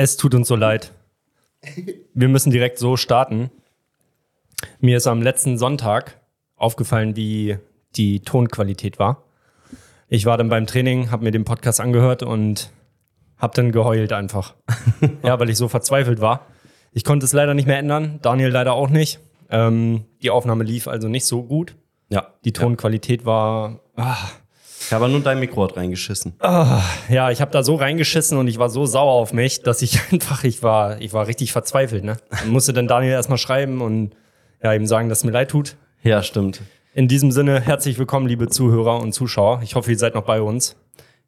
Es tut uns so leid. Wir müssen direkt so starten. Mir ist am letzten Sonntag aufgefallen, wie die Tonqualität war. Ich war dann beim Training, habe mir den Podcast angehört und habe dann geheult einfach. ja, weil ich so verzweifelt war. Ich konnte es leider nicht mehr ändern, Daniel leider auch nicht. Ähm, die Aufnahme lief also nicht so gut. Ja. Die Tonqualität war. Ah, Ich habe nur dein Mikro hat reingeschissen. ah, ja, ich habe da so reingeschissen und ich war so sauer auf mich, dass ich einfach, ich war, ich war richtig verzweifelt. Ne? Dann musste dann Daniel erstmal schreiben und ja, ihm sagen, dass es mir leid tut. Ja, stimmt. In diesem Sinne, herzlich willkommen, liebe Zuhörer und Zuschauer. Ich hoffe, ihr seid noch bei uns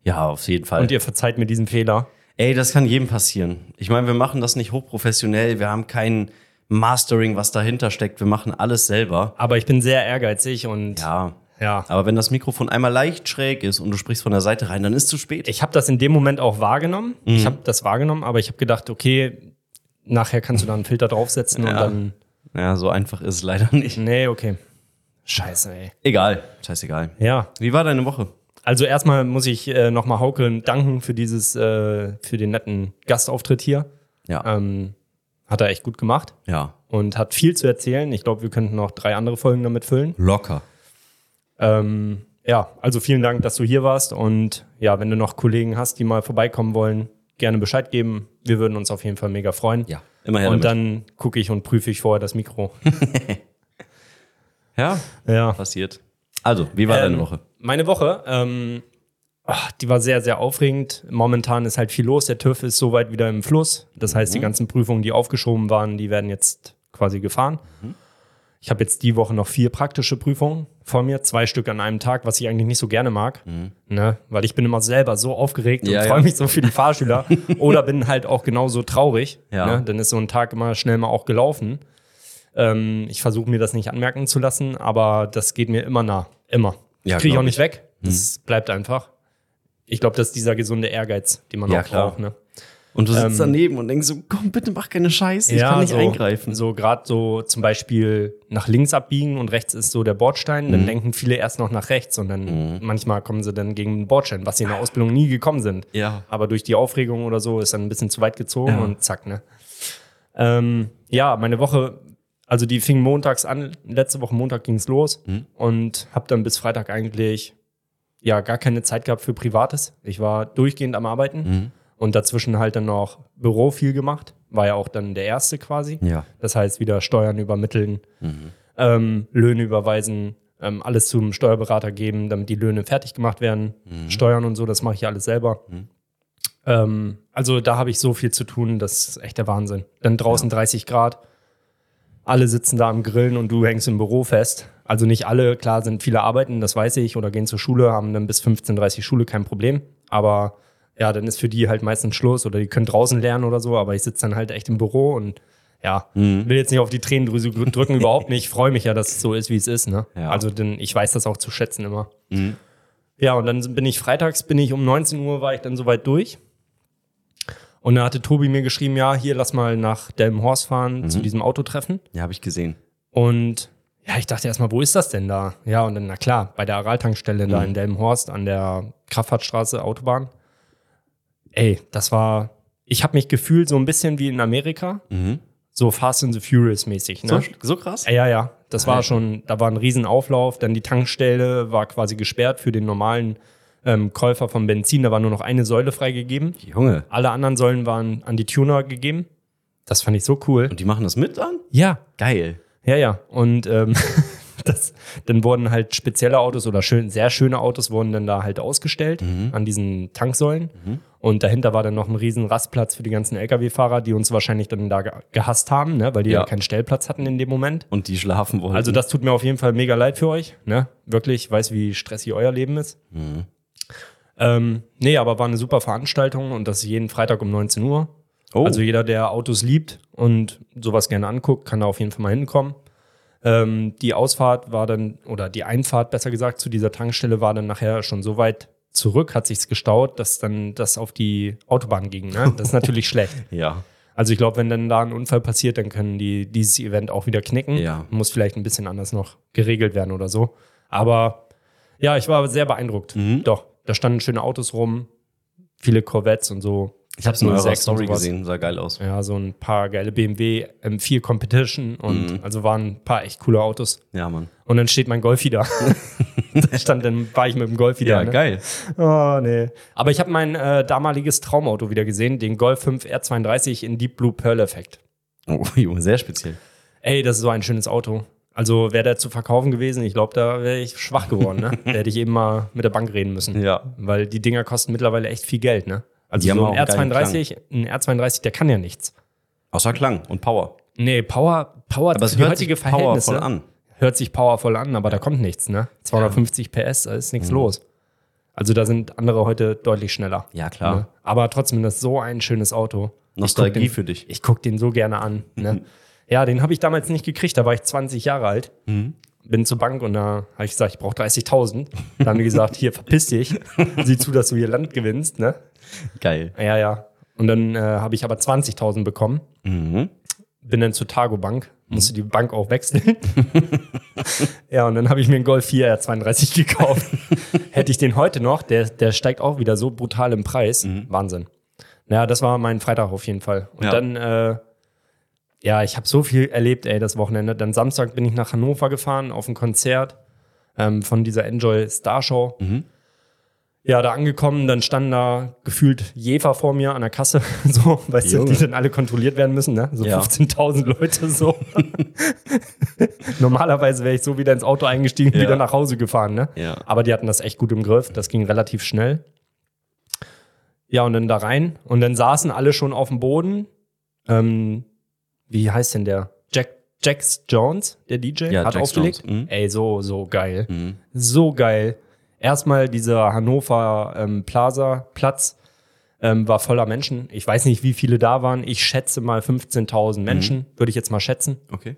Ja, auf jeden Fall. und ihr verzeiht mir diesen Fehler. Ey, das kann jedem passieren. Ich meine, wir machen das nicht hochprofessionell. Wir haben kein Mastering, was dahinter steckt. Wir machen alles selber. Aber ich bin sehr ehrgeizig und Ja. Ja. Aber wenn das Mikrofon einmal leicht schräg ist und du sprichst von der Seite rein, dann ist zu spät. Ich habe das in dem Moment auch wahrgenommen. Mhm. Ich habe das wahrgenommen, aber ich habe gedacht, okay, nachher kannst du da einen Filter draufsetzen und Ja. dann. Ja, so einfach ist es leider nicht. Nee, okay. Scheiße, ey. Egal. Scheißegal. Ja. Wie war deine Woche? Also erstmal muss ich äh, nochmal Hauke danken für dieses, äh, für den netten Gastauftritt hier. Ja. Ähm, hat er echt gut gemacht Ja. und hat viel zu erzählen. Ich glaube, wir könnten noch drei andere Folgen damit füllen. Locker. Ähm, ja, also vielen Dank, dass du hier warst. Und ja, wenn du noch Kollegen hast, die mal vorbeikommen wollen, gerne Bescheid geben. Wir würden uns auf jeden Fall mega freuen. Ja. Immer her und damit. dann gucke ich und prüfe ich vorher das Mikro. Ja, ja. passiert. Also, wie war Ähm, deine Woche? Meine Woche, ähm, ach, die war sehr, sehr aufregend. Momentan ist halt viel los. Der TÜV ist soweit wieder im Fluss. Das heißt, Mhm. die ganzen Prüfungen, die aufgeschoben waren, die werden jetzt quasi gefahren. Mhm. Ich habe jetzt die Woche noch vier praktische Prüfungen vor mir, zwei Stück an einem Tag, was ich eigentlich nicht so gerne mag, ne? weil ich bin immer selber so aufgeregt Mhm. Ja, und ja. freue mich so für die Fahrschüler oder bin halt auch genauso traurig. Ja. Ne? Dann ist so ein Tag immer schnell mal auch gelaufen. Ähm, ich versuche mir das nicht anmerken zu lassen, aber das geht mir immer nah. Immer. Ja, Kriege ich auch nicht ich. Mhm. weg. Das bleibt einfach. Ich glaube, das ist dieser gesunde Ehrgeiz, den man Ja, auch klar. braucht. Ne? Und du sitzt ähm, daneben und denkst so, komm, bitte mach keine Scheiße, ich kann nicht so, eingreifen. So gerade so zum Beispiel nach links abbiegen und rechts ist so der Bordstein, Mhm. dann denken viele erst noch nach rechts und dann manchmal kommen sie dann gegen den Bordstein, was sie in der Ausbildung nie gekommen sind. Ja. Aber durch die Aufregung oder so ist dann ein bisschen zu weit gezogen Ja. und zack, ne? Ähm, ja, meine Woche, also die fing montags an, letzte Woche Montag ging's los Mhm. und habe dann bis Freitag eigentlich ja gar keine Zeit gehabt für Privates. Ich war durchgehend am Arbeiten Mhm. Und dazwischen halt dann noch Büro viel gemacht. War ja auch dann der erste quasi. Ja. Das heißt, wieder Steuern übermitteln, Mhm. ähm, Löhne überweisen, ähm, alles zum Steuerberater geben, damit die Löhne fertig gemacht werden. Mhm. Steuern und so, das mache ich ja alles selber. Ähm, also da habe ich so viel zu tun, das ist echt der Wahnsinn. Dann draußen 30 Grad, alle sitzen da am Grillen und du hängst im Büro fest. Also nicht alle, klar sind viele arbeiten, das weiß ich, oder gehen zur Schule, haben dann bis 15.30 Schule, kein Problem. Aber ja, dann ist für die halt meistens Schluss oder die können draußen lernen oder so, aber ich sitze dann halt echt im Büro und ja, will jetzt nicht auf die Tränendrüse drücken, überhaupt nicht. Ich freue mich ja, dass es so ist, wie es ist. Ne? Ja. Also denn ich weiß das auch zu schätzen immer. Mhm. Ja, und dann bin ich freitags, bin ich um 19 Uhr, war ich dann soweit durch. Und da hatte Tobi mir geschrieben, ja, hier lass mal nach Delmenhorst fahren zu diesem Autotreffen. Ja, habe ich gesehen. Und ja, ich dachte erstmal, wo ist das denn da? Ja, und dann, na klar, bei der Araltankstelle da in Delmenhorst an der Kraftfahrtstraße, Autobahn. Ey, das war, ich habe mich gefühlt so ein bisschen wie in Amerika, so Fast and the Furious mäßig. Ne? So, so krass? Ja, ja, das war schon, da war ein Riesenauflauf, dann die Tankstelle war quasi gesperrt für den normalen ähm, Käufer von Benzin, da war nur noch eine Säule freigegeben. Junge. Alle anderen Säulen waren an die Tuner gegeben. Das fand ich so cool. Und die machen das mit an? Ja, Geil. ja, ja. Und ähm, das, dann wurden halt spezielle Autos oder schön, sehr schöne Autos wurden dann da halt ausgestellt an diesen Tanksäulen. Und dahinter war dann noch ein riesen Rastplatz für die ganzen Lkw-Fahrer, die uns wahrscheinlich dann da ge- gehasst haben, ne? weil die ja. Ja. keinen Stellplatz hatten in dem Moment. Und die schlafen wollen. Also das tut mir auf jeden Fall mega leid für euch. Ne? Wirklich, ich weiß, wie stressig euer Leben ist. Ähm, nee, aber war eine super Veranstaltung und das jeden Freitag um 19 Uhr. oh, Also jeder, der Autos liebt und sowas gerne anguckt, kann da auf jeden Fall mal hinkommen. Ähm, die Ausfahrt war dann, oder die Einfahrt besser gesagt, zu dieser Tankstelle war dann nachher schon so weit zurück, hat sich's gestaut, dass dann das auf die Autobahn ging. Ne? Das ist natürlich schlecht. ja. Also ich glaube, wenn dann da ein Unfall passiert, dann können die dieses Event auch wieder knicken. Ja. Muss vielleicht ein bisschen anders noch geregelt werden oder so. Aber ja, ich war sehr beeindruckt. Mhm. Doch, da standen schöne Autos rum, viele Corvettes und so. Ich habe es in eurer 06 und Story gesehen, sah geil aus. Ja, so ein paar geile BMW M4 Competition und Mhm. also waren ein paar echt coole Autos. Ja, Mann. Und dann steht mein Golfi da. da stand, dann war ich mit dem Golfi da. Ne? geil. Oh, nee. Aber ich habe mein äh, damaliges Traumauto wieder gesehen, den Golf 5 R32 in Deep Blue Pearl Effekt. Oh, Junge, sehr speziell. Ey, das ist so ein schönes Auto. Also wäre der zu verkaufen gewesen, ich glaube, da wäre ich schwach geworden. Ne? da hätte ich eben mal mit der Bank reden müssen. Ja. Weil die Dinger kosten mittlerweile echt viel Geld, ne? Also Die so ein einen geilen R32, ein R32, der kann ja nichts. Außer Klang und Power. Nee, Power, Power Aber es hört sich powervoll an. hört sich powervoll an, aber da kommt nichts, ne? 250 PS, da ist Mhm. nichts los. Also da sind andere heute deutlich schneller. Ja, klar. Ne? Aber trotzdem, das ist so ein schönes Auto. Nostalgie den, für dich. Ich gucke den so gerne an. Ne? ja, den habe ich damals nicht gekriegt, da war ich 20 Jahre alt. Mhm. Bin zur Bank und da habe ich gesagt, ich brauche 30.000. Da haben die gesagt, hier, verpiss dich. Sieh zu, dass du hier Land gewinnst. Ne? Geil. Ja, ja. Und dann äh, habe ich aber 20.000 bekommen. Mhm. Bin dann zur Targo Bank, musste die Bank auch wechseln. ja, und dann habe ich mir einen Golf 4 R32 gekauft. Hätte ich den heute noch, der, der steigt auch wieder so brutal im Preis. Wahnsinn. Ja, das war mein Freitag auf jeden Fall. Und Ja. dann, äh, ja, ich habe so viel erlebt, ey, das Wochenende. Dann Samstag bin ich nach Hannover gefahren auf ein Konzert ähm, von dieser Enjoy Star Show. Ja, da angekommen, dann standen da gefühlt Jefer vor mir an der Kasse, so, weißt du, Junge. die dann alle kontrolliert werden müssen, ne? So Ja. 15.000 Leute so. Normalerweise wäre ich so wieder ins Auto eingestiegen und Ja. wieder nach Hause gefahren, ne? Ja. Aber die hatten das echt gut im Griff, das ging relativ schnell. Ja, und dann da rein und dann saßen alle schon auf dem Boden. Ähm, wie heißt denn der? Jack, Jax Jones, der DJ, Ja, hat Jax aufgelegt. Mhm. Ey, so, so geil. Mhm. So geil. Erstmal dieser Hannover ähm, Plaza Platz ähm, war voller Menschen. Ich weiß nicht, wie viele da waren. Ich schätze mal 15.000 Menschen, würde ich jetzt mal schätzen. Okay.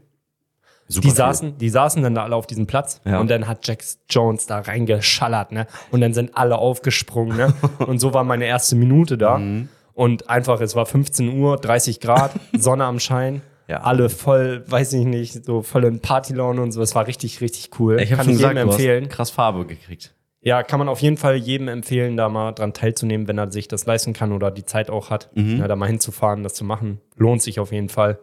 Die Super viel. saßen, die saßen dann da alle auf diesem Platz Ja. und dann hat Jax Jones da reingeschallert, ne? Und dann sind alle aufgesprungen, ne? Und so war meine erste Minute da. Mhm. Und einfach, es war 15 Uhr, 30 Grad, Sonne am Schein. Ja. Alle voll, weiß ich nicht, so voll in Partylaune und so. Es war richtig, richtig cool. Ich Kann schon gesagt, jedem empfehlen. krass Farbe gekriegt. Ja, kann man auf jeden Fall jedem empfehlen, da mal dran teilzunehmen, wenn er sich das leisten kann oder die Zeit auch hat, Mhm. ja, da mal hinzufahren, das zu machen. Lohnt sich auf jeden Fall.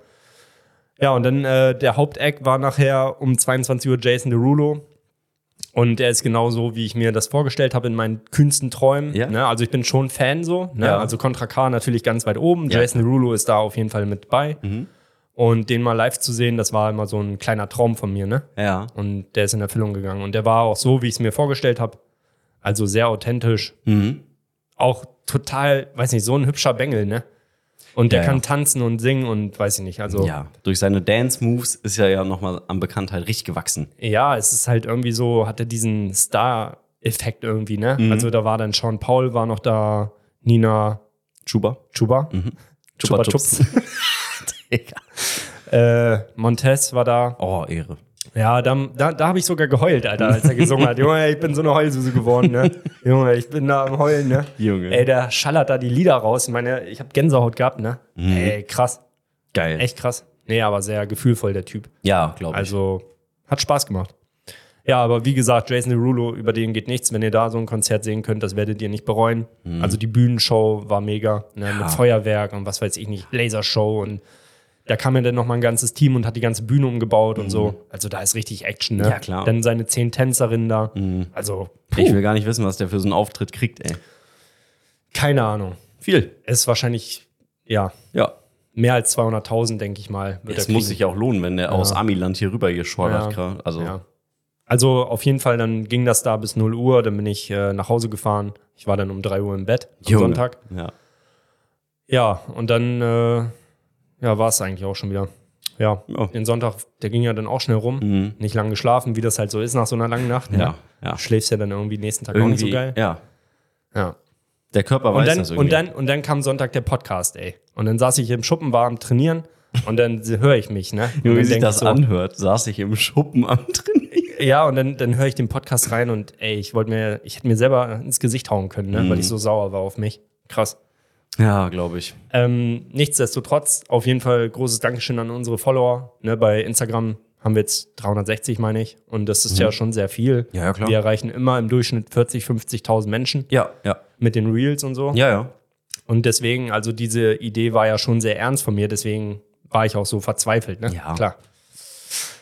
Ja, und dann äh, der Haupteck war nachher um 22 Uhr Jason Derulo. Und er ist genauso, wie ich mir das vorgestellt habe in meinen kühnsten Träumen. Ja. Ne? Also ich bin schon Fan so. Ne? Ja. Also Contra K natürlich ganz weit oben. Ja, Jason Derulo ist da auf jeden Fall mit bei. Mhm. Und den mal live zu sehen, das war immer so ein kleiner Traum von mir. Ne? Ja. Und der ist in Erfüllung gegangen. Und der war auch so, wie ich es mir vorgestellt habe. Also sehr authentisch. Mhm. Auch total, weiß nicht, so ein hübscher Bengel, ne? Und der Ja, kann ja. tanzen und singen und weiß ich nicht. Also, ja. Ja. Durch seine Dance-Moves ist er ja nochmal an Bekanntheit richtig gewachsen. es ist halt irgendwie so, hatte diesen Star-Effekt irgendwie, ne? Mhm. Also da war dann Sean Paul, war noch da, Nina Chuba. Chuba. Chupa Chupa Chups. Digga. Äh, Montez war da. Oh, Ehre. Ja, da, da, da habe ich sogar geheult, Alter, als er gesungen hat. Junge, ich bin so eine Heulsuse geworden, ne? Junge, ich bin da am Heulen, ne? Junge. Ey, der schallert da die Lieder raus. Ich meine, ich habe Gänsehaut gehabt, ne? Mhm. Ey, krass. Geil. Echt krass. Nee, aber sehr gefühlvoll, der Typ. Ja, glaube ich. Also, hat Spaß gemacht. Ja, aber wie gesagt, Jason Derulo, über den geht nichts. Wenn ihr da so ein Konzert sehen könnt, das werdet ihr nicht bereuen. Also die Bühnenshow war mega, ne, mit Feuerwerk und was weiß ich nicht, Lasershow und da kam ja dann noch mal ein ganzes Team und hat die ganze Bühne umgebaut und so. Also da ist richtig Action, ne? Ja, klar. Dann seine zehn Tänzerinnen da. Also, puh, Ich will gar nicht wissen, was der für so einen Auftritt kriegt, ey. keine Ahnung. Viel. Es ist wahrscheinlich, ja, Ja. mehr als 200.000, denke ich mal. wird er muss sich auch lohnen, wenn der aus Amiland hier rüber geschordert. Ja. Ja. Also, Ja. Also auf jeden Fall, dann ging das da bis 0 Uhr, dann bin ich äh, nach Hause gefahren. Ich war dann um 3 Uhr im Bett am Junge. Sonntag. Ja. Ja, und dann äh, ja, war es eigentlich auch schon wieder. Ja, Ja. den Sonntag, der ging ja dann auch schnell rum. Mhm. Nicht lang geschlafen, wie das halt so ist nach so einer langen Nacht. ne? Ja, ja. Schläfst ja dann irgendwie nächsten Tag auch nicht so Irgendwie, geil. ja. Ja. Der Körper Und weiß dann, das und, irgendwie. dann, und dann kam Sonntag der Podcast, ey. Und dann saß ich im Schuppen, war am Trainieren und dann höre ich mich, ne? Und dann wie sich das so, anhört, saß ich im Schuppen am Trainieren. Ja, und dann, dann höre ich den Podcast rein und ey, ich wollte mir, ich hätte mir selber ins Gesicht hauen können, ne? Mhm. weil ich so sauer war auf mich. Krass. Ja, glaube ich. Ähm, nichtsdestotrotz, auf jeden Fall großes Dankeschön an unsere Follower. Ne? Bei Instagram haben wir jetzt 360, meine ich. Und das ist ja schon sehr viel. Mhm. Ja, ja, klar. Wir erreichen immer im Durchschnitt 40, 50.000 Menschen Ja, ja. mit den Reels und so. Ja, ja. Und deswegen, also diese Idee war ja schon sehr ernst von mir, deswegen war ich auch so verzweifelt, ne? Ja. Klar.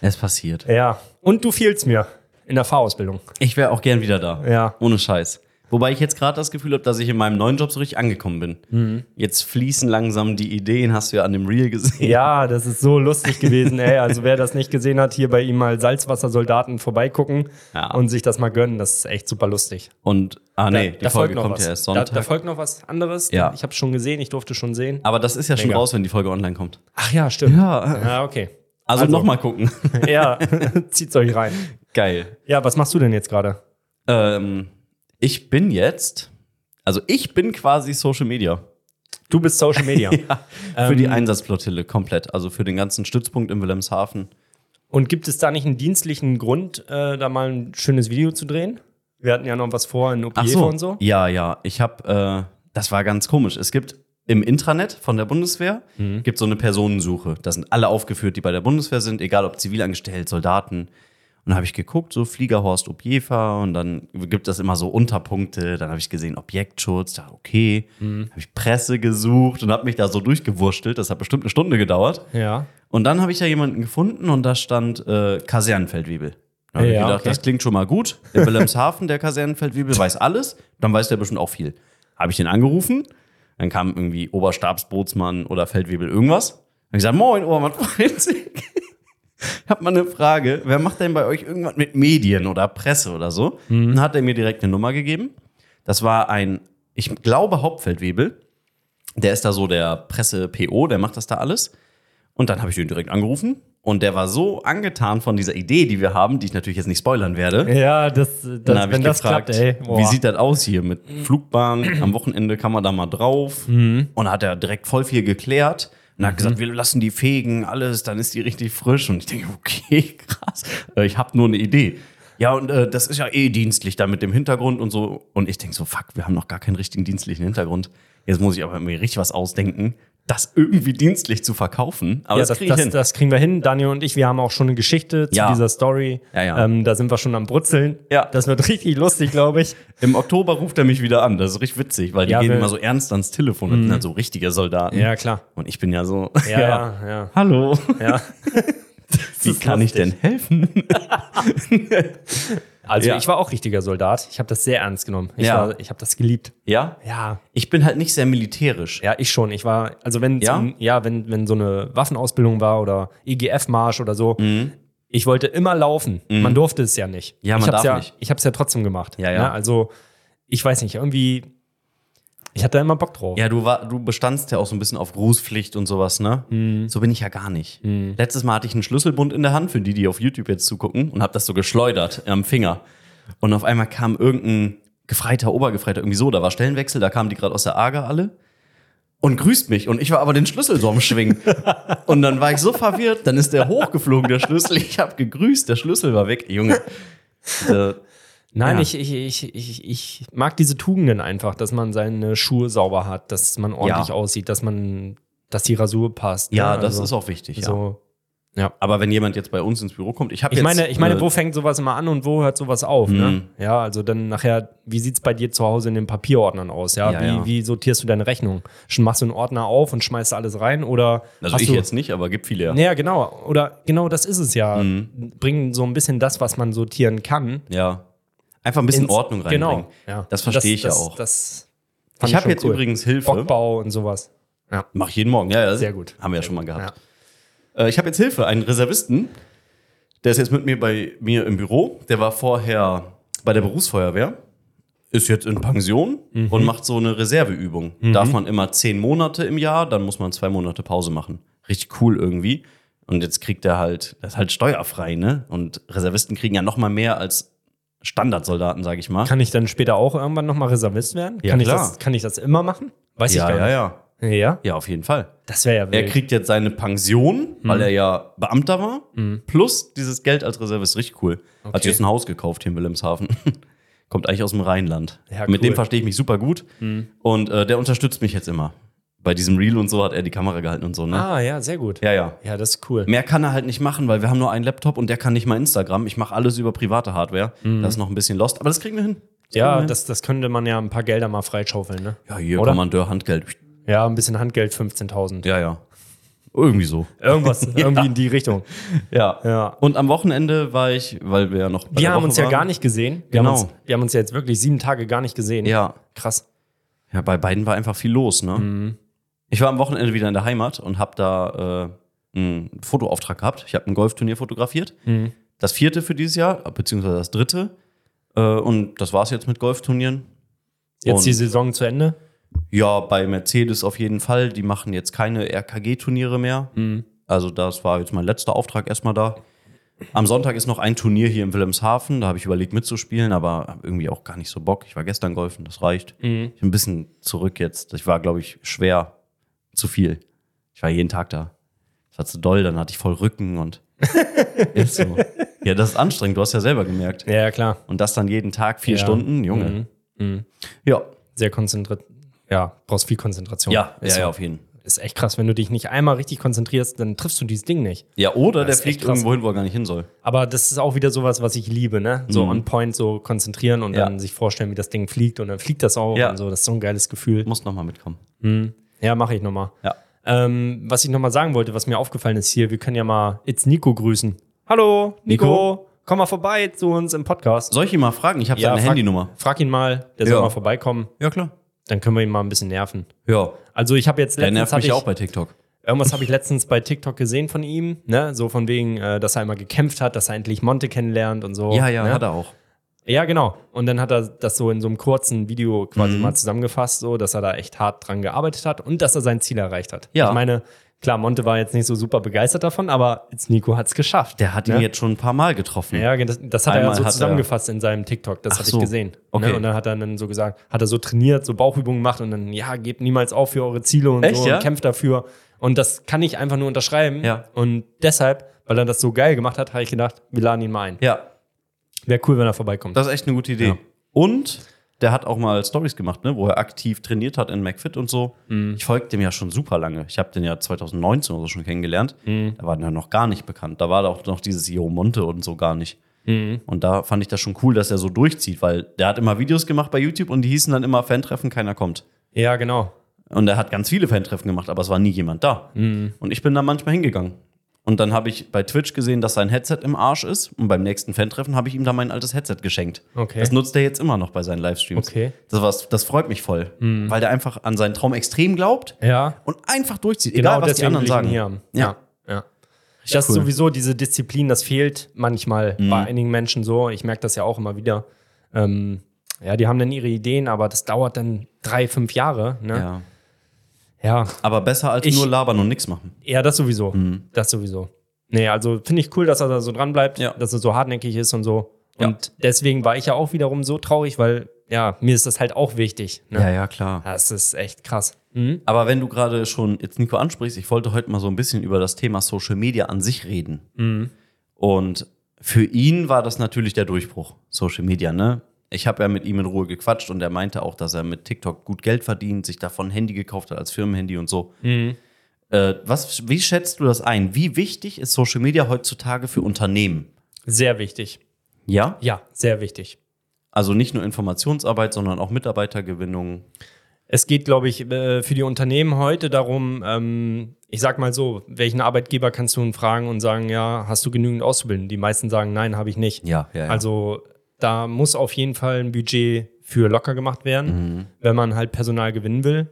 Es passiert. Ja. Und du fehlst mir in der Fahrausbildung. Ich wäre auch gern wieder da. Ja. Ohne Scheiß. Wobei ich jetzt gerade das Gefühl habe, dass ich in meinem neuen Job so richtig angekommen bin. Mhm. Jetzt fließen langsam die Ideen, hast du ja an dem Reel gesehen. Ja, das ist so lustig gewesen, ey. Also wer das nicht gesehen hat, hier bei ihm mal Salzwassersoldaten vorbeigucken Ja. und sich das mal gönnen. Das ist echt super lustig. Und, ah nee, Da- die da Folge folgt noch kommt was. ja erst Da, Sonntag. da folgt noch was anderes. Ja. Ich habe schon gesehen, ich durfte schon sehen. Aber das ist ja schon Mega. raus, wenn die Folge online kommt. Ach ja, stimmt. Ja. Ja, okay. Also, Also- nochmal gucken. Ja, zieht's euch rein. Geil. Ja, was machst du denn jetzt gerade? Ähm, ich bin jetzt, also ich bin quasi Social Media. Du bist Social Media. Für die Einsatzflottille komplett. Also für den ganzen Stützpunkt in Wilhelmshaven. Und gibt es da nicht einen dienstlichen Grund, äh, da mal ein schönes Video zu drehen? Wir hatten ja noch was vor in Opiefa und so. Ja, ja. Ich habe, äh, das war ganz komisch. Es gibt im Intranet von der Bundeswehr Mhm. gibt so eine Personensuche. Da sind alle aufgeführt, die bei der Bundeswehr sind, egal ob zivilangestellt, Soldaten. Und da habe ich geguckt, so Fliegerhorst Opiefa und dann gibt es immer so Unterpunkte. Dann habe ich gesehen Objektschutz, da okay. Mhm. Habe ich Presse gesucht und habe mich da so durchgewurschtelt. Das hat bestimmt eine Stunde gedauert. Ja. Und dann habe ich ja jemanden gefunden und da stand äh, Kasernenfeldwebel. Da habe ich Ja, gedacht, okay. das klingt schon mal gut. In Wilhelmshaven, der Kasernenfeldwebel, weiß alles. Dann weiß der bestimmt auch viel. Habe ich den angerufen. Dann kam irgendwie Oberstabsbootsmann oder Feldwebel irgendwas. Dann habe ich gesagt, moin, Obermann Forensik. Ich habe mal eine Frage. Wer macht denn bei euch irgendwas mit Medien oder Presse oder so? Dann hat er mir direkt eine Nummer gegeben. Das war ein, ich glaube, Hauptfeldwebel. Der ist da so der Presse-PO, der macht das da alles. Und dann habe ich den direkt angerufen. Und der war so angetan von dieser Idee, die wir haben, die ich natürlich jetzt nicht spoilern werde. Ja, das, Dann das habe wenn ich das gefragt, klappt, wie sieht das aus hier mit Flugbahn? Am Wochenende kann man da mal drauf. Und da hat er direkt voll viel geklärt. Und hat gesagt, wir lassen die fegen, alles, dann ist die richtig frisch. Und ich denke, okay, krass. Äh, Ich habe nur eine Idee. Ja, und äh, das ist ja eh dienstlich da mit dem Hintergrund und so. Und ich denke so, fuck, wir haben noch gar keinen richtigen dienstlichen Hintergrund. Jetzt muss ich aber mir richtig was ausdenken, das irgendwie dienstlich zu verkaufen. Aber ja, das, ich das, hin. das kriegen wir hin. Daniel und ich, wir haben auch schon eine Geschichte zu Ja. dieser Story. Ja, ja. Ähm, da sind wir schon am Brutzeln. Ja. Das wird richtig lustig, glaube ich. Im Oktober ruft er mich wieder an. Das ist richtig witzig, weil die Ja, gehen immer so ernst ans Telefon. Das sind halt so richtige Soldaten. Ja, klar. Und ich bin ja so, Ja, ja, ja. Hallo, ja. wie kann ich denn lustig. helfen? Also Ja. ich war auch richtiger Soldat. Ich habe das sehr ernst genommen. Ich, Ja. war- ich habe das geliebt. Ja? Ja. Ich bin halt nicht sehr militärisch. Ja, ich schon. Ich war, also wenn, Ja? ja? ja, wenn, wenn so eine Waffenausbildung war oder EGF-Marsch oder so, ich wollte immer laufen. Man durfte es ja nicht. Mhm. Ja, man ich darf ja, nicht. Ich habe es ja trotzdem gemacht. Ja, ja. Ne? Also ich weiß nicht, irgendwie, ich hatte da immer Bock drauf. Ja, du, war, du bestandst ja auch so ein bisschen auf Grußpflicht und sowas, ne? Mhm. So bin ich ja gar nicht. Letztes Mal hatte ich einen Schlüsselbund in der Hand, für die, die auf YouTube jetzt zugucken, und habe das so geschleudert am Finger. Und auf einmal kam irgendein Gefreiter, Obergefreiter, irgendwie so, da war Stellenwechsel, da kamen die gerade aus der Ager alle und grüßt mich. Und ich war aber den Schlüssel so am Schwingen. und dann war ich so verwirrt, dann ist der hochgeflogen, der Schlüssel. Ich habe gegrüßt, der Schlüssel war weg. Junge. Äh, Nein, Ja. ich, ich, ich, ich, ich mag diese Tugenden einfach, dass man seine Schuhe sauber hat, dass man ordentlich Ja. aussieht, dass man, dass die Rasur passt. ja, ne? das Also, ist auch wichtig. Ja. so. Ja. Aber wenn jemand jetzt bei uns ins Büro kommt, ich habe Ich jetzt. meine, ich meine, äh, wo fängt sowas immer an und wo hört sowas auf? Ne? Ja, also dann nachher, wie sieht's bei dir zu Hause in den Papierordnern aus? Ja, Ja, wie, ja. wie sortierst du deine Rechnung? Machst du einen Ordner auf und schmeißt alles rein oder Also ich du, jetzt nicht, aber gibt viele ja. Ja, genau. Oder genau das ist es ja. Mhm. Bringen so ein bisschen das, was man sortieren kann. Ja. Einfach ein bisschen ins- Ordnung reinbringen. Genau. Ja. Das verstehe ich ja das, auch. Das ich habe jetzt cool. übrigens Hilfe. Bockbau und sowas. Ja. Mach ich jeden Morgen. Ja, ja, Sehr gut. Haben wir ja schon mal gehabt. Äh, ich habe jetzt Hilfe, einen Reservisten. Der ist jetzt mit mir bei mir im Büro. Der war vorher bei der Berufsfeuerwehr. Ist jetzt in Pension Mhm. und macht so eine Reserveübung. Darf man immer zehn Monate im Jahr, dann muss man zwei Monate Pause machen. Richtig cool irgendwie. Und jetzt kriegt er halt, das ist halt steuerfrei, ne? Und Reservisten kriegen ja noch mal mehr als Standardsoldaten, sage ich mal. Kann ich dann später auch irgendwann nochmal Reservist werden? Ja, kann, ich klar. das, kann ich das immer machen? Weiß ja, ich gar ja, nicht. ja. Ja? Ja, auf jeden Fall. Das wäre ja Er wild. kriegt jetzt seine Pension, Mhm. weil er ja Beamter war, plus dieses Geld als Reservist. Richtig cool. Hat Okay. sich jetzt ein Haus gekauft hier in Wilhelmshaven. Kommt eigentlich aus dem Rheinland. Ja, Mit cool. Mhm. dem verstehe ich mich super gut. Und äh, der unterstützt mich jetzt immer. Bei diesem Reel und so hat er die Kamera gehalten und so, ne? Ah, ja, sehr gut. Ja, ja. Ja, das ist cool. Mehr kann er halt nicht machen, weil wir haben nur einen Laptop und der kann nicht mal Instagram. Ich mache alles über private Hardware. Mhm. Das ist noch ein bisschen lost, aber das kriegen wir hin. Ja, das, das könnte man ja ein paar Gelder mal freischaufeln, ne? Ja, hier Oder? Kommandeur Handgeld. Ja, ein bisschen Handgeld, 15.000. Ja, ja. Irgendwie so. Irgendwas, irgendwie in die Richtung. Ja. Ja. Und am Wochenende war ich, weil wir ja noch. Wir haben Woche uns ja waren- gar nicht gesehen. Wir, Genau. haben uns, wir haben uns ja jetzt wirklich sieben Tage gar nicht gesehen. Ja. Krass. Ja, bei beiden war einfach viel los, ne? Mhm. Ich war am Wochenende wieder in der Heimat und habe da äh, einen Fotoauftrag gehabt. Ich habe ein Golfturnier fotografiert. Mhm. Das vierte für dieses Jahr, beziehungsweise das dritte. Äh, und das war's jetzt mit Golfturnieren. Jetzt Und- die Saison zu Ende. Ja, bei Mercedes auf jeden Fall. Die machen jetzt keine RKG-Turniere mehr. Mhm. Also, das war jetzt mein letzter Auftrag erstmal da. Am Sonntag ist noch ein Turnier hier in Wilhelmshaven. Da habe ich überlegt mitzuspielen, aber hab irgendwie auch gar nicht so Bock. Ich war gestern golfen, das reicht. Mhm. Ich bin ein bisschen zurück jetzt. Ich war, glaube ich, schwer zu viel. Ich war jeden Tag da. Es war zu doll, dann hatte ich voll Rücken und. ist so. Ja, das ist anstrengend, du hast ja selber gemerkt. Ja, klar. Und das dann jeden Tag vier Ja. Stunden, Junge. Mhm. Mhm. Ja. Sehr konzentriert. Ja, brauchst viel Konzentration. Ja, ist, ja, so. ja, auf jeden Fall. ist echt krass. Wenn du dich nicht einmal richtig konzentrierst, dann triffst du dieses Ding nicht. Ja, oder der Das echt fliegt irgendwo hin, wo er gar nicht hin soll. Aber das ist auch wieder sowas, was ich liebe, ne? So Mhm. on point, so konzentrieren und Ja. dann sich vorstellen, wie das Ding fliegt und dann fliegt das auch Ja. und so. Das ist so ein geiles Gefühl. Muss nochmal mitkommen. Mhm. Ja, mache ich nochmal. Ja. Ähm, was ich nochmal sagen wollte, was mir aufgefallen ist hier, wir können ja mal It's Nico grüßen. Hallo, Nico. Nico. Komm mal vorbei zu uns im Podcast. Soll ich ihn mal fragen? Ich habe seine frag, Handynummer. Frag ihn mal, der Ja. soll mal vorbeikommen. Ja, klar. Dann können wir ihn mal ein bisschen nerven. Ja. Also ich habe jetzt Der letztens nervt hab mich ich, auch bei TikTok. irgendwas habe ich letztens bei TikTok gesehen von ihm, ne? So von wegen, äh, dass er einmal gekämpft hat, dass er endlich Monte kennenlernt und so. Ja, ja, ne? hat er auch. Ja, genau. Und dann hat er das so in so einem kurzen Video quasi Mhm. mal zusammengefasst, so, dass er da echt hart dran gearbeitet hat und dass er sein Ziel erreicht hat. Ja. Ich meine, klar, Monte war jetzt nicht so super begeistert davon, aber jetzt Nico hat es geschafft. Der hat ihn ne? jetzt schon ein paar Mal getroffen. Ja, das, das hat er Einmal so hat er- zusammengefasst in seinem TikTok. Das hatte so. ich gesehen. Okay. Ne? Und dann hat er dann so gesagt, hat er so trainiert, so Bauchübungen gemacht und dann, ja, gebt niemals auf für eure Ziele und Echt, so ja? und kämpft dafür. Und das kann ich einfach nur unterschreiben. Ja. Und deshalb, weil er das so geil gemacht hat, habe ich gedacht, wir laden ihn mal ein. Ja, Wäre cool, wenn er vorbeikommt. das ist echt eine gute Idee. Ja. Und der hat auch mal Stories gemacht, ne, wo er aktiv trainiert hat in McFit und so. Mhm. Ich folge dem ja schon super lange. Ich habe den ja 2019 oder so schon kennengelernt. Mhm. Da war der noch gar nicht bekannt. Da war auch noch dieses Yo Monte und so gar nicht. Mhm. Und da fand ich das schon cool, dass er so durchzieht, weil der hat immer Videos gemacht bei YouTube und die hießen dann immer Fan-Treffen, keiner kommt. Ja, genau. Und er hat ganz viele Fan-Treffen gemacht, aber es war nie jemand da. Mhm. Und ich bin da manchmal hingegangen. Und dann habe ich bei Twitch gesehen, dass sein Headset im Arsch ist. Und beim nächsten Fan-Treffen habe ich ihm da mein altes Headset geschenkt. Okay. Das nutzt er jetzt immer noch bei seinen Livestreams. Okay. Mhm. Das, was, das freut mich voll, weil der einfach an seinen Traum extrem glaubt Ja, und einfach durchzieht, genau egal was die anderen ich sagen. hier haben. Ja. ja. ja. Das ist cool. sowieso diese Disziplin, das fehlt manchmal Mhm. bei einigen Menschen so. Ich merke das ja auch immer wieder. Ähm, ja, die haben dann ihre Ideen, aber das dauert dann drei, fünf Jahre. Ne? Ja. Ja. Aber besser als Ich- nur labern und nichts machen. ja, das sowieso. Mhm. Das sowieso. Nee, also finde ich cool, dass er da so dran bleibt, Ja. dass er so hartnäckig ist und so. Ja. Und deswegen war ich ja auch wiederum so traurig, weil ja, mir ist das halt auch wichtig. Ne? ja, klar. Das ist echt krass. Mhm. Aber wenn du gerade schon jetzt Nico ansprichst, ich wollte heute mal so ein bisschen über das Thema Social Media an sich reden. Mhm. Und für ihn war das natürlich der Durchbruch, Social Media, ne? Ich habe ja mit ihm in Ruhe gequatscht und er meinte auch, dass er mit TikTok gut Geld verdient, sich davon ein Handy gekauft hat als Firmenhandy und so. Mhm. Äh, was, wie schätzt du das ein? Wie wichtig ist Social Media heutzutage für Unternehmen? Sehr wichtig. Ja? Ja, sehr wichtig. Also nicht nur Informationsarbeit, sondern auch Mitarbeitergewinnung. Es geht, glaube ich, äh, für die Unternehmen heute darum, ähm, ich sag mal so, welchen Arbeitgeber kannst du ihn fragen und sagen, ja, hast du genügend Auszubildenden? Die meisten sagen, nein, habe ich nicht. Ja, ja, ja. Also da muss auf jeden Fall ein Budget für locker gemacht werden, wenn man halt Personal gewinnen will.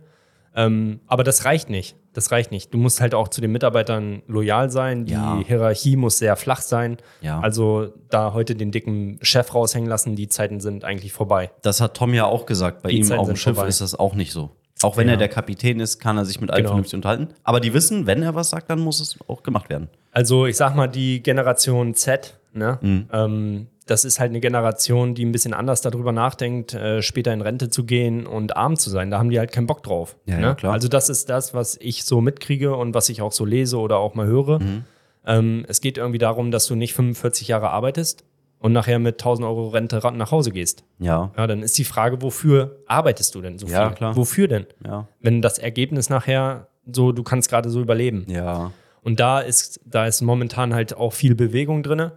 Ähm, aber das reicht nicht. Das reicht nicht. Du musst halt auch zu den Mitarbeitern loyal sein. Die Ja. Hierarchie muss sehr flach sein. Ja. Also da heute den dicken Chef raushängen lassen, die Zeiten sind eigentlich vorbei. Das hat Tom ja auch gesagt. Bei Die ihm Zeiten auf dem Schiff vorbei. ist das auch nicht so. Auch wenn Ja. er der Kapitän ist, kann er sich mit allen Genau. vernünftig unterhalten. Aber die wissen, wenn er was sagt, dann muss es auch gemacht werden. Also ich sag mal, die Generation Z, ne? Mhm. Ähm, das ist halt eine Generation, die ein bisschen anders darüber nachdenkt, äh, später in Rente zu gehen und arm zu sein. Da haben die halt keinen Bock drauf. Ja, ne? ja, klar. Also das ist das, was ich so mitkriege und was ich auch so lese oder auch mal höre. Mhm. Ähm, es geht irgendwie darum, dass du nicht 45 Jahre arbeitest und nachher mit 1000 Euro Rente nach Hause gehst. Ja, Ja, dann ist die Frage, wofür arbeitest du denn so viel? Ja, klar. Wofür denn? ja, Wenn das Ergebnis nachher so, du kannst gerade so überleben. ja. Und da ist, da ist momentan halt auch viel Bewegung drin.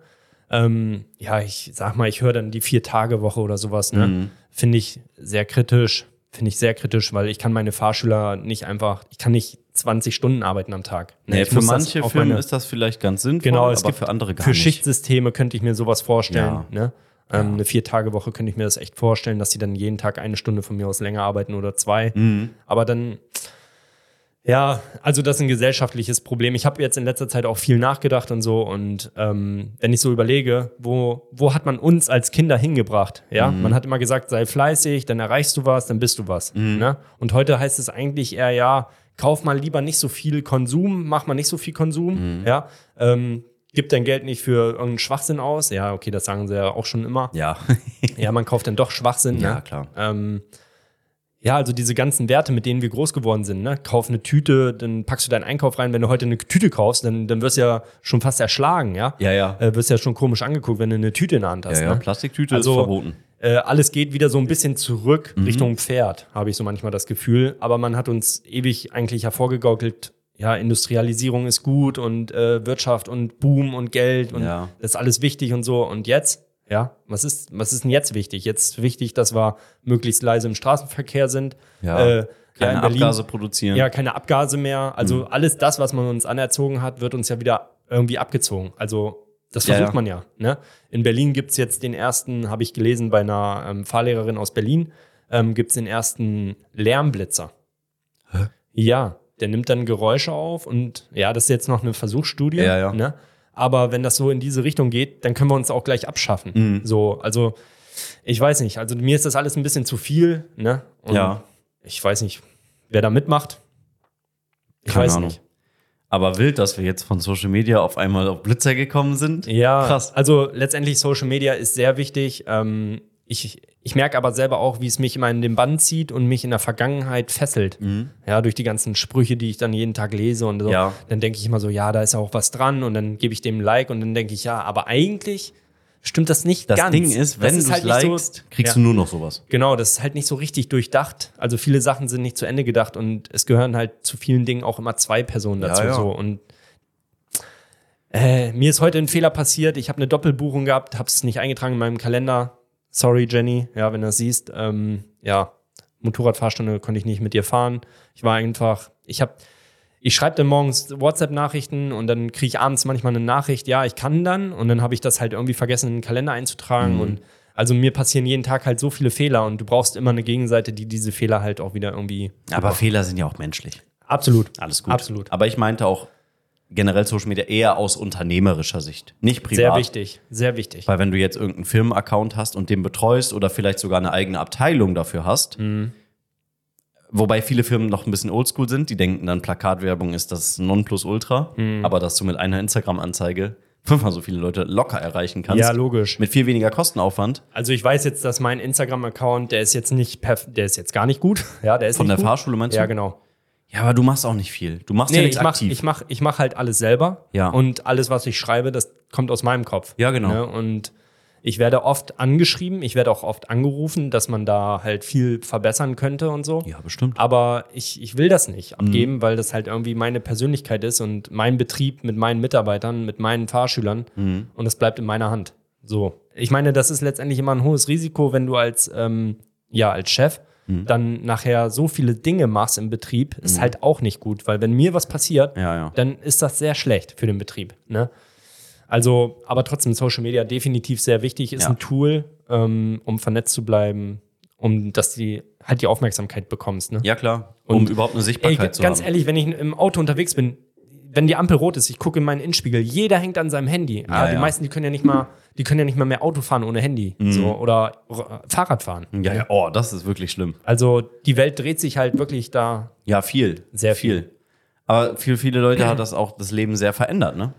Ähm, ja, ich sag mal, ich höre dann die Vier-Tage-Woche oder sowas, ne? Mhm. Finde ich sehr kritisch. Finde ich sehr kritisch, weil ich kann meine Fahrschüler nicht einfach, ich kann nicht 20 Stunden arbeiten am Tag. Ne, Nee, für manche Firmen meine- ist das vielleicht ganz sinnvoll, Genau, es aber gibt für andere gar für nicht. Schichtsysteme könnte ich mir sowas vorstellen. Ja. Ne? Ähm, Eine Vier-Tage-Woche könnte ich mir das echt vorstellen, dass die dann jeden Tag eine Stunde von mir aus länger arbeiten oder zwei. Mhm. Aber dann, ja, also das ist ein gesellschaftliches Problem. Ich habe jetzt in letzter Zeit auch viel nachgedacht und so. Und ähm, wenn ich so überlege, wo, wo hat man uns als Kinder hingebracht? Ja, Mhm. man hat immer gesagt, sei fleißig, dann erreichst du was, dann bist du was. Mhm. Ne? Und heute heißt es eigentlich eher, ja, kauf mal lieber nicht so viel Konsum, mach mal nicht so viel Konsum. Mhm. Ja, ähm, gib dein Geld nicht für irgendeinen Schwachsinn aus. Ja, okay, das sagen sie ja auch schon immer. Ja, Ja, man kauft dann doch Schwachsinn. ja ne? klar. Ähm, ja, also diese ganzen Werte, mit denen wir groß geworden sind, ne? Kauf eine Tüte, dann packst du deinen Einkauf rein. Wenn du heute eine Tüte kaufst, dann, dann wirst du ja schon fast erschlagen, ja? Ja, ja. Äh, wirst ja schon komisch angeguckt, wenn du eine Tüte in der Hand hast. Ja, ja, ne? Plastiktüte Also, ist verboten. Äh, alles geht wieder so ein bisschen zurück Mhm. Richtung Pferd, habe ich so manchmal das Gefühl. Aber man hat uns ewig eigentlich hervorgegaukelt, ja, Industrialisierung ist gut und äh, Wirtschaft und Boom und Geld und Ja. das ist alles wichtig und so. Und jetzt, ja, was ist, was ist denn jetzt wichtig? Jetzt ist wichtig, dass wir möglichst leise im Straßenverkehr sind. Ja. Äh, Keine in Berlin- Abgase produzieren. Ja, keine Abgase mehr. Also Mhm. alles das, was man uns anerzogen hat, wird uns ja wieder irgendwie abgezogen. Also das Ja, versucht ja. man ja. Ne? In Berlin gibt's jetzt den ersten, habe ich gelesen bei einer ähm, Fahrlehrerin aus Berlin, ähm, gibt's den ersten Lärmblitzer. Hä? Ja, der nimmt dann Geräusche auf und ja, das ist jetzt noch eine Versuchsstudie. Ja, ja. Ne? Aber wenn das so in diese Richtung geht, dann können wir uns auch gleich abschaffen. Mhm. So, also ich weiß nicht. Also mir ist das alles ein bisschen zu viel. Ne? Und Ja. Ich weiß nicht, wer da mitmacht. Ich Keine weiß Ahnung. nicht. Aber wild, dass wir jetzt von Social Media auf einmal auf Blitzer gekommen sind. Ja, Krass. Also letztendlich Social Media ist sehr wichtig. Ähm, ich, ich merke aber selber auch, wie es mich immer in den Bann zieht und mich in der Vergangenheit fesselt. Ja, durch die ganzen Sprüche, die ich dann jeden Tag lese und so. Ja. Dann denke ich immer so, ja, da ist auch was dran und dann gebe ich dem ein Like und dann denke ich, ja, aber eigentlich stimmt das nicht Das ganz. Ding ist, wenn Das du es halt nicht so- likest, kriegst Ja. du nur noch sowas. Genau, das ist halt nicht so richtig durchdacht. Also viele Sachen sind nicht zu Ende gedacht und es gehören halt zu vielen Dingen auch immer zwei Personen dazu. ja. So. Und äh, mir ist heute ein Fehler passiert. Ich habe eine Doppelbuchung gehabt, habe es nicht eingetragen in meinem Kalender. Sorry, Jenny, ja, wenn du das siehst. Ähm, ja, Motorradfahrstunde konnte ich nicht mit dir fahren. Ich war einfach, ich habe, ich schreibe dann morgens WhatsApp-Nachrichten und dann kriege ich abends manchmal eine Nachricht, ja, ich kann dann und dann habe ich das halt irgendwie vergessen, in den Kalender einzutragen Mhm. und also mir passieren jeden Tag halt so viele Fehler und du brauchst immer eine Gegenseite, die diese Fehler halt auch wieder irgendwie. Aber Fehler sind ja auch menschlich. Absolut. Alles gut. Absolut. Aber ich meinte auch generell Social Media eher aus unternehmerischer Sicht, nicht privat. Sehr wichtig, sehr wichtig. Weil wenn du jetzt irgendeinen Firmenaccount hast und den betreust oder vielleicht sogar eine eigene Abteilung dafür hast, Mhm. wobei viele Firmen noch ein bisschen oldschool sind, die denken dann, Plakatwerbung ist das Nonplusultra, Mhm. aber dass du mit einer Instagram-Anzeige fünfmal so viele Leute locker erreichen kannst. Ja, logisch. Mit viel weniger Kostenaufwand. Also ich weiß jetzt, dass mein Instagram-Account, der ist jetzt nicht der ist jetzt gar nicht gut. Ja, der ist Von der gut. Fahrschule meinst du? Ja, genau. Ja, aber du machst auch nicht viel. Du machst ja Nee, nichts ich mach, aktiv. ich mach, ich mach halt alles selber. Ja. Und alles, was ich schreibe, das kommt aus meinem Kopf. Ja, genau. Ne? Und ich werde oft angeschrieben, ich werde auch oft angerufen, dass man da halt viel verbessern könnte und so. ja, bestimmt. Aber ich, ich will das nicht abgeben, Mhm. weil das halt irgendwie meine Persönlichkeit ist und mein Betrieb mit meinen Mitarbeitern, mit meinen Fahrschülern. Mhm. Und das bleibt in meiner Hand. So. Ich meine, das ist letztendlich immer ein hohes Risiko, wenn du als, ähm, ja, als Chef Mhm. dann nachher so viele Dinge machst im Betrieb, ist halt auch nicht gut, weil wenn mir was passiert, Ja, ja. dann ist das sehr schlecht für den Betrieb. Ne? Also, aber trotzdem Social Media definitiv sehr wichtig, ist Ja. ein Tool, ähm, um vernetzt zu bleiben, um dass die halt die Aufmerksamkeit bekommst. Ne? Ja, klar. Um Und- überhaupt eine Ey, Sichtbarkeit zu ganz haben. ehrlich, wenn ich im Auto unterwegs bin, wenn die Ampel rot ist, ich gucke in meinen Innenspiegel, jeder hängt an seinem Handy. Ja, Ja, die ja. meisten, die können ja nicht mal, die können ja nicht mal mehr Auto fahren ohne Handy. So, oder Fahrrad fahren. Ja, ja, oh, das ist wirklich schlimm. Also die Welt dreht sich halt wirklich da. Ja, viel. Sehr viel. Aber für viele Leute hat das auch das Leben sehr verändert, ne?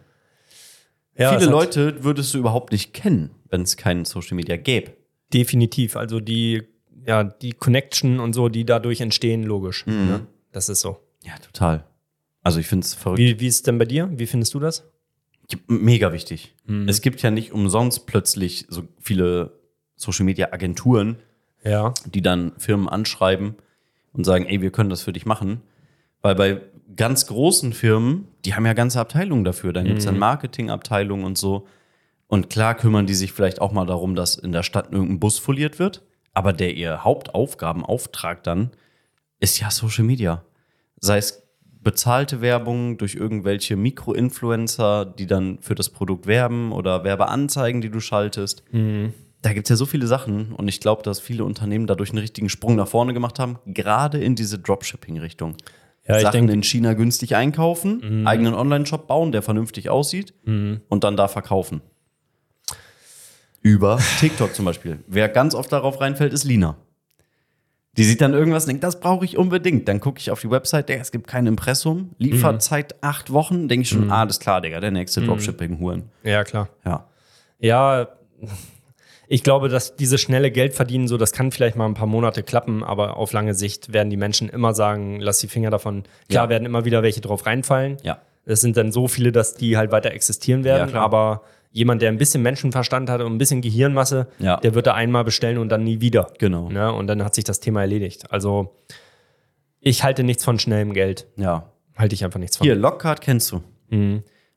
Ja, viele Leute würdest du überhaupt nicht kennen, wenn es kein Social Media gäbe. Definitiv. Also die, ja, die Connection und so, die dadurch entstehen, logisch. Mhm. Ne? Das ist so. Ja, total. Also ich finde es verrückt. Wie, wie ist es denn bei dir? Wie findest du das? Mega wichtig. Mhm. Es gibt ja nicht umsonst plötzlich so viele Social Media Agenturen, Ja. die dann Firmen anschreiben und sagen, ey, wir können das für dich machen. Weil bei ganz großen Firmen, die haben ja ganze Abteilungen dafür. Dann gibt es dann Marketingabteilungen und so. Und klar kümmern die sich vielleicht auch mal darum, dass in der Stadt irgendein Bus foliert wird. Aber der ihr Hauptaufgabenauftrag dann ist ja Social Media. Sei es bezahlte Werbung durch irgendwelche Mikroinfluencer, die dann für das Produkt werben oder Werbeanzeigen, die du schaltest. Da gibt es ja so viele Sachen und ich glaube, dass viele Unternehmen dadurch einen richtigen Sprung nach vorne gemacht haben, gerade in diese Dropshipping-Richtung. Ja, Sachen denke- in China günstig einkaufen, eigenen Online-Shop bauen, der vernünftig aussieht und dann da verkaufen. Über TikTok zum Beispiel. Wer ganz oft darauf reinfällt, ist Lina. Die sieht dann irgendwas und denkt, das brauche ich unbedingt. Dann gucke ich auf die Website, Digga, es gibt kein Impressum, Lieferzeit acht Wochen, denke ich schon, ah, alles klar, Digga, der nächste Dropshipping-Huren. Ja, klar. Ja. Ja, ich glaube, dass diese schnelle Geld verdienen, so das kann vielleicht mal ein paar Monate klappen, aber auf lange Sicht werden die Menschen immer sagen, lass die Finger davon. Klar Ja. werden immer wieder welche drauf reinfallen. Ja. Es sind dann so viele, dass die halt weiter existieren Ja, werden, klar. aber jemand, der ein bisschen Menschenverstand hat und ein bisschen Gehirnmasse, Ja. der wird da einmal bestellen und dann nie wieder. Genau. Ne? Und dann hat sich das Thema erledigt. Also ich halte nichts von schnellem Geld. Ja. Halte ich einfach nichts von. Hier, Lockhart kennst du.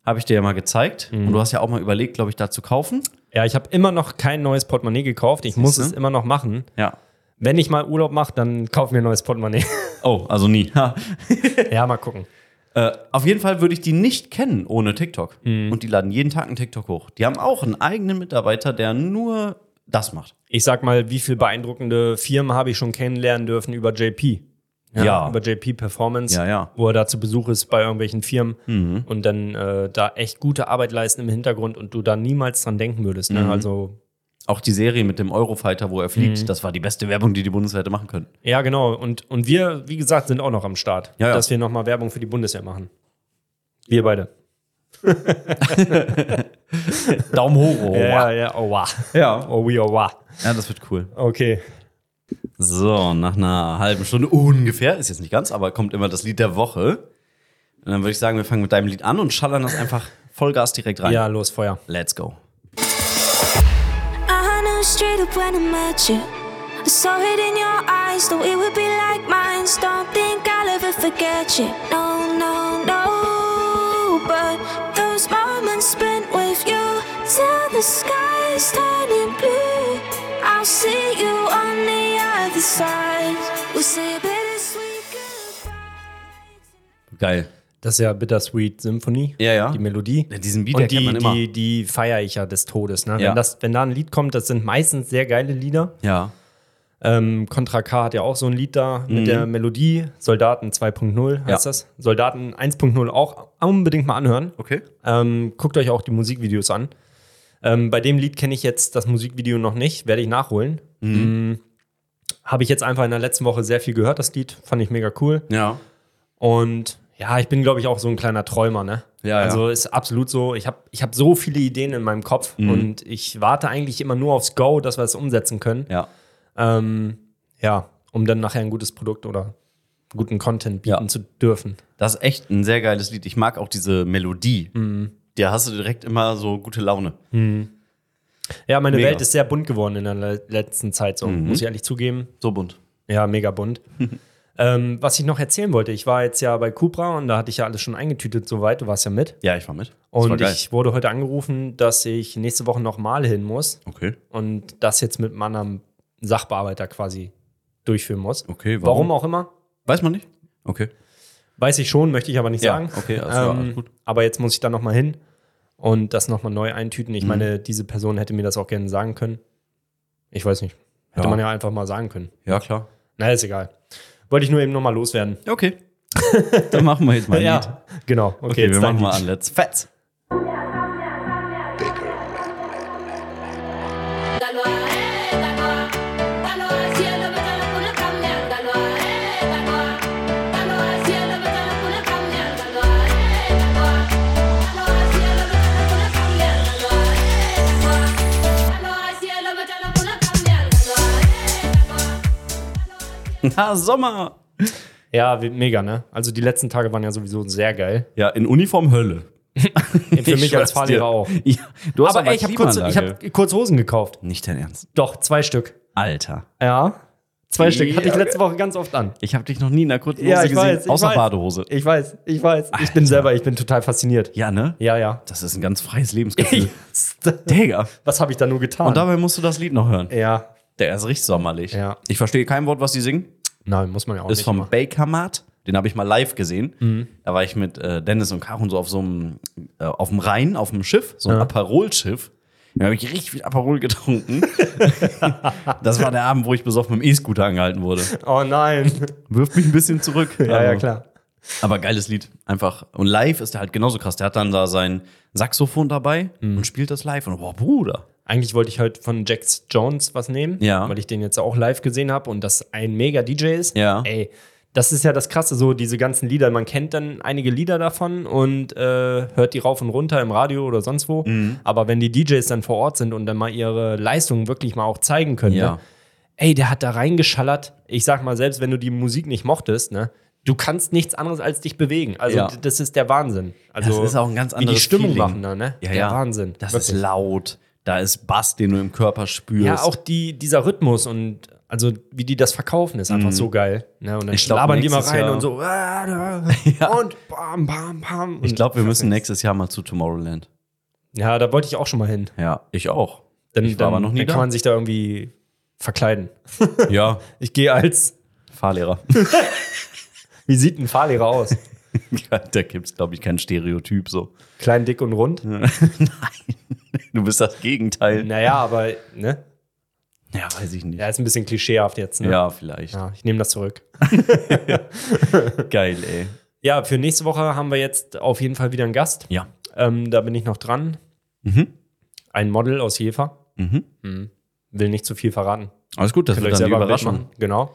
Habe ich dir ja mal gezeigt. Und du hast ja auch mal überlegt, glaube ich, da zu kaufen. Ja, ich habe immer noch kein neues Portemonnaie gekauft. Ich muss Siehste? es immer noch machen. Ja. Wenn ich mal Urlaub mache, dann kauf mir ein neues Portemonnaie. Oh, also nie. Ja, mal gucken. Äh, auf jeden Fall würde ich die nicht kennen ohne TikTok. Und die laden jeden Tag einen TikTok hoch. Die haben auch einen eigenen Mitarbeiter, der nur das macht. Ich sag mal, wie viele beeindruckende Firmen habe ich schon kennenlernen dürfen über JP? Ja. Über JP Performance, Ja, ja. wo er da zu Besuch ist bei irgendwelchen Firmen und dann äh, da echt gute Arbeit leisten im Hintergrund und du da niemals dran denken würdest. Ne? Also, Auch die Serie mit dem Eurofighter, wo er fliegt, das war die beste Werbung, die die Bundeswehr hätte machen können. ja, genau. Und, und wir, wie gesagt, sind auch noch am Start, Ja, ja. dass wir nochmal Werbung für die Bundeswehr machen. Wir beide. Daumen hoch. Oh, Ja, ja, oh wow. ja. Oh, we, oh wow. ja, das wird cool. Okay. So, nach einer halben Stunde ungefähr, ist jetzt nicht ganz, aber kommt immer das Lied der Woche. Und dann würde ich sagen, wir fangen mit deinem Lied an und schallern das einfach Vollgas direkt rein. Ja, los, Feuer. Let's go. Up when I met you. I saw it in your eyes, though it would be like mine. Don't think I'll ever forget you. No, no, no. But those moments spent with you till the sky's turning blue. I'll see you on the other side. We'll say a bittersweet goodbye. Geil. Das ist ja Bittersweet Symphony. Ja, ja. Die Melodie. Ja, diesen Beat Und die, man immer. die, die feiere ich ja des Todes. Ne? Ja. Wenn, das, wenn da ein Lied kommt, das sind meistens sehr geile Lieder. Ja. Ähm, Contra K hat ja auch so ein Lied da mit der Melodie. Soldaten 2.0 heißt Mhm. Ja. das. Soldaten 1.0 auch unbedingt mal anhören. Okay. Ähm, guckt euch auch die Musikvideos an. Ähm, bei dem Lied kenne ich jetzt das Musikvideo noch nicht, werde ich nachholen. Mhm. Mm, Habe ich jetzt einfach in der letzten Woche sehr viel gehört, das Lied. Fand ich mega cool. Ja. Und ja, ich bin, glaube ich, auch so ein kleiner Träumer, ne? Ja, ja. Also ist absolut so. Ich habe ich hab so viele Ideen in meinem Kopf Mhm. und ich warte eigentlich immer nur aufs Go, dass wir es umsetzen können. Ja. Ähm, ja, um dann nachher ein gutes Produkt oder guten Content bieten Ja. zu dürfen. Das ist echt ein sehr geiles Lied. Ich mag auch diese Melodie. Der hast du direkt immer so gute Laune. Ja, meine Mega. Welt ist sehr bunt geworden in der le letzten Zeit, so muss ich ehrlich zugeben. So bunt. Ja, mega bunt. ähm, was ich noch erzählen wollte, ich war jetzt ja bei Cupra und da hatte ich ja alles schon eingetütet soweit, du warst ja mit. Ja, ich war mit. Das war Und geil. ich wurde heute angerufen, dass ich nächste Woche nochmal hin muss Okay. und das jetzt mit meinem Sachbearbeiter quasi durchführen muss. Okay, warum? Warum auch immer. Weiß man nicht? Okay. Weiß ich schon, möchte ich aber nicht Ja, sagen. okay, alles ähm, gut. aber jetzt muss ich da nochmal hin und das nochmal neu eintüten. Mhm. Ich meine, diese Person hätte mir das auch gerne sagen können. Ich weiß nicht. Hätte Ja. man ja einfach mal sagen können. Ja, klar. Na, ist egal. Wollte ich nur eben nochmal loswerden. Okay. Dann machen wir jetzt mal ein Lied. genau. Okay, Okay, jetzt wir machen mal an. Let's fetz. Na, Sommer. Ja, mega, ne? Also die letzten Tage waren ja sowieso sehr geil. Ja, in Uniform Hölle. Für mich als Fahrlehrer auch. Ja, du hast Aber ey, ich habe kurz, ich hab kurz Hosen gekauft. Nicht dein Ernst. Doch, zwei Stück. Alter. Ja. Zwei Stück. Hatte ich Ja. letzte Woche ganz oft an. Ich habe dich noch nie in einer kurzen Hose Ja, ich gesehen, weiß, ich außer weiß. Badehose. Ich weiß, ich weiß. Ich bin selber, ich bin total fasziniert. Ja, ne? Ja, ja. Das ist ein ganz freies Lebensgefühl. Digga. Was habe ich da nur getan? Und dabei musst du das Lied noch hören. ja. Der ist richtig sommerlich. Ja. Ich verstehe kein Wort, was die singen. Nein, muss man ja auch Ist nicht. vom immer. Bakermat. Den habe ich mal live gesehen. Mhm. Da war ich mit äh, Dennis und Caro so auf so einem, äh, auf dem Rhein, auf dem Schiff, so ein Ja. Aperol-Schiff. Da habe ich richtig viel Aperol getrunken. das war der Abend, wo ich besoffen mit dem E-Scooter angehalten wurde. Oh nein. Wirft mich ein bisschen zurück. ja, ja, Aber- klar. Aber geiles Lied, einfach. Und live ist der halt genauso krass. Der hat dann da sein Saxophon dabei Mhm. und spielt das live. Und boah, Bruder. Eigentlich wollte ich heute von Jax Jones was nehmen, Ja. weil ich den jetzt auch live gesehen habe und das ein mega DJ ist. Ja. Ey, das ist ja das Krasse, so diese ganzen Lieder. Man kennt dann einige Lieder davon und äh, hört die rauf und runter im Radio oder sonst wo. Mhm. Aber wenn die DJs dann vor Ort sind und dann mal ihre Leistungen wirklich mal auch zeigen können, Ja. ne? ey, der hat da reingeschallert. Ich sag mal, selbst wenn du die Musik nicht mochtest, ne? Du kannst nichts anderes als dich bewegen. Also, Ja. das ist der Wahnsinn. Also, Das ist auch ein ganz Wie die anderes Stimmung Feeling. machen da, ne? der Wahnsinn. Das Wirklich. ist laut. Da ist Bass, den du im Körper spürst. Ja, auch die, dieser Rhythmus und also wie die das verkaufen, ist einfach so geil. Ne? Und dann. Ich glaub, labern die mal rein Jahr- und so ah, da, und bam, bam, bam. Ich glaube, wir müssen nächstes Jahr mal zu Tomorrowland. Ja, da wollte ich auch schon mal hin. Ja, ich auch. Dann, Ich war dann, aber noch nie dann da. kann man sich da irgendwie verkleiden. Ja, Ich gehe als, Fahrlehrer. wie sieht ein Fahrlehrer aus? ja, da gibt es, glaube ich, kein Stereotyp so. Klein, dick und rund? Du bist das Gegenteil. Naja, aber, ne? Ja, weiß ich nicht. Ja, ist ein bisschen klischeehaft jetzt, ne? Ja, vielleicht. Ja, ich nehme das zurück. Geil, ey. Ja, für nächste Woche haben wir jetzt auf jeden Fall wieder einen Gast. Ja. Ähm, da bin ich noch dran. Mhm. Ein Model aus Jever. Mhm. Will nicht zu viel verraten. Alles gut, das Könnt wird dann die selber ein Bild Überraschung. Genau.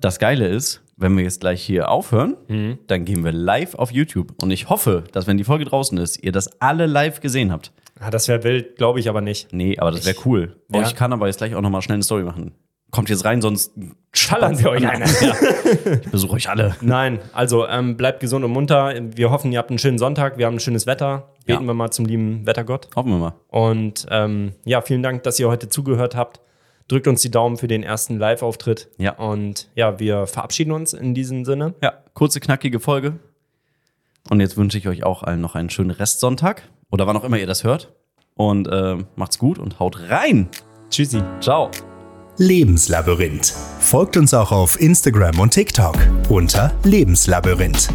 Das Geile ist, wenn wir jetzt gleich hier aufhören, Mhm. dann gehen wir live auf YouTube. Und ich hoffe, dass wenn die Folge draußen ist, ihr das alle live gesehen habt. Ah, das wäre wild, glaube ich aber nicht. Nee, aber das wäre cool. Oh, Ja. ich kann aber jetzt gleich auch nochmal schnell eine Story machen. Kommt jetzt rein, sonst Schallern wir euch eine. ja. Ich besuche euch alle. Nein, also ähm, bleibt gesund und munter. Wir hoffen, ihr habt einen schönen Sonntag. Wir haben ein schönes Wetter. Beten Ja. wir mal zum lieben Wettergott. Hoffen wir mal. Und ähm, ja, vielen Dank, dass ihr heute zugehört habt. Drückt uns die Daumen für den ersten Live-Auftritt. Ja. Und ja, wir verabschieden uns in diesem Sinne. Ja, kurze, knackige Folge. Und jetzt wünsche ich euch auch allen noch einen schönen Restsonntag. Oder wann auch immer ihr das hört. Und äh, macht's gut und haut rein. Tschüssi. Ciao. Lebenslabyrinth. Folgt uns auch auf Instagram und TikTok unter Lebenslabyrinth.